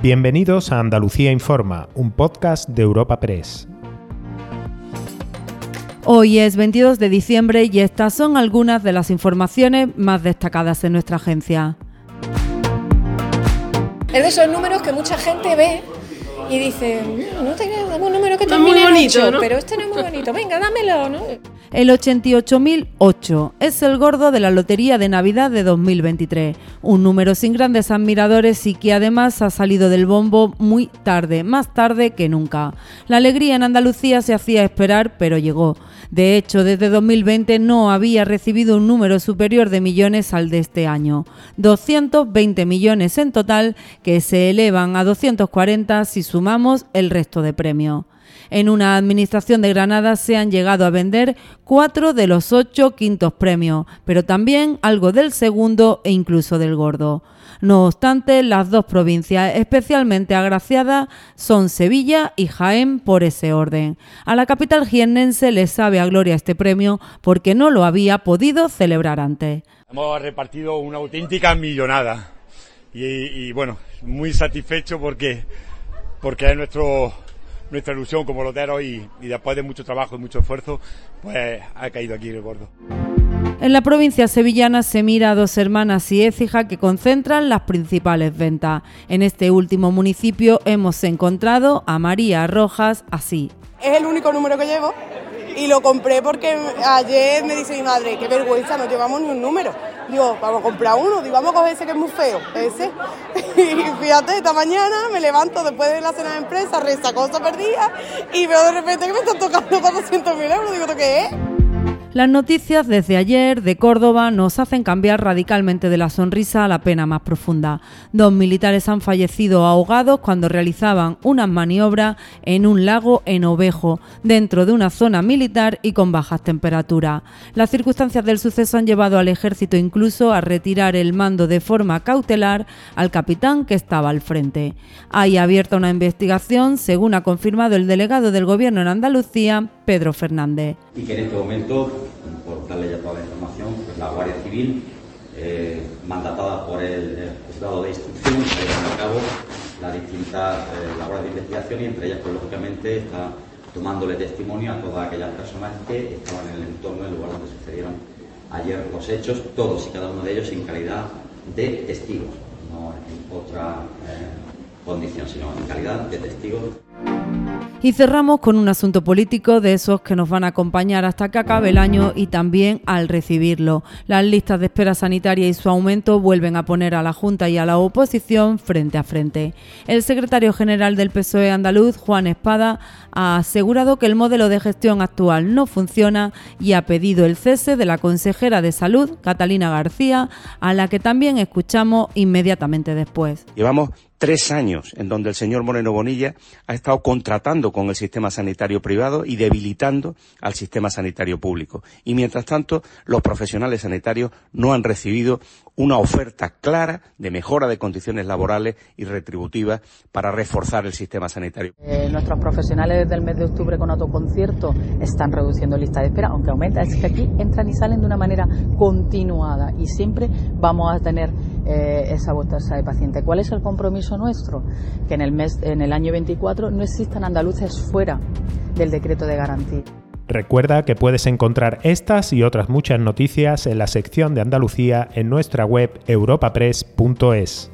Bienvenidos a Andalucía Informa, un podcast de Europa Press. Hoy es 22 de diciembre y estas son algunas de las informaciones más destacadas en nuestra agencia. Es de esos números que mucha gente ve y dice, "Mm, no tengo un número que No es muy termine en bonito, pero este no es muy bonito, venga, dámelo, ¿no? El 88.008 es el gordo de la Lotería de Navidad de 2023, un número sin grandes admiradores y que además ha salido del bombo muy tarde, más tarde que nunca. La alegría en Andalucía se hacía esperar, pero llegó. De hecho, desde 2020 no había recibido un número superior de millones al de este año. 220 millones en total, que se elevan a 240 si sumamos el resto de premios. En una administración de Granada se han llegado a vender cuatro de los ocho quintos premios, pero también algo del segundo e incluso del gordo. No obstante, las dos provincias especialmente agraciadas son Sevilla y Jaén por ese orden. A la capital jiennense le sabe a gloria este premio porque no lo había podido celebrar antes. Hemos repartido una auténtica millonada y, y, bueno, muy satisfecho porque, porque es nuestro, nuestra ilusión como loteros y, y después de mucho trabajo y mucho esfuerzo, pues ha caído aquí el gordo. En la provincia sevillana se mira a dos hermanas y Écija que concentran las principales ventas. En este último municipio hemos encontrado a María Rojas así. Es el único número que llevo y lo compré porque ayer me dice mi madre, qué vergüenza, no llevamos ni un número. Digo, vamos a comprar uno, digo, vamos a coger ese que es muy feo, ese. Y fíjate, esta mañana me levanto después de la cena de empresa, reza cosa perdida, y veo de repente que me están tocando 400 mil euros. Digo, ¿esto qué es? Las noticias desde ayer de Córdoba nos hacen cambiar radicalmente de la sonrisa a la pena más profunda. Dos militares han fallecido ahogados cuando realizaban unas maniobras en un lago en Ovejo, dentro de una zona militar y con bajas temperaturas. Las circunstancias del suceso han llevado al ejército incluso a retirar el mando de forma cautelar al capitán que estaba al frente. Hay abierta una investigación, según ha confirmado el delegado del gobierno en Andalucía, Pedro Fernández. y que en este momento, por darle ya toda la información, pues la Guardia Civil, eh, mandatada por el juzgado de instrucción, está llevando a cabo la distinta eh, labores de investigación y entre ellas, pues lógicamente, está tomándole testimonio a todas aquellas personas que estaban en el entorno del lugar donde sucedieron ayer los hechos, todos y cada uno de ellos en calidad de testigos, no en otra eh, condición, sino en calidad de testigos Y cerramos con un asunto político de esos que nos van a acompañar hasta que acabe el año y también al recibirlo. Las listas de espera sanitaria y su aumento vuelven a poner a la Junta y a la oposición frente a frente. El secretario general del PSOE andaluz, Juan Espada, ha asegurado que el modelo de gestión actual no funciona y ha pedido el cese de la consejera de Salud, Catalina García, a la que también escuchamos inmediatamente después. Llevamos tres años en donde el señor Moreno Bonilla ha estado contratando con el sistema sanitario privado y debilitando al sistema sanitario público. Y mientras tanto, los profesionales sanitarios no han recibido una oferta clara de mejora de condiciones laborales y retributivas para reforzar el sistema sanitario. Eh, nuestros profesionales desde el mes de octubre con autoconcierto están reduciendo lista de espera, aunque aumenta, es que aquí entran y salen de una manera continuada y siempre vamos a tener eh, esa bolsa de paciente. ¿Cuál es el compromiso nuestro? Que en el mes, en el año 24 no existan andaluces fuera del decreto de garantía. Recuerda que puedes encontrar estas y otras muchas noticias en la sección de Andalucía en nuestra web europapress.es.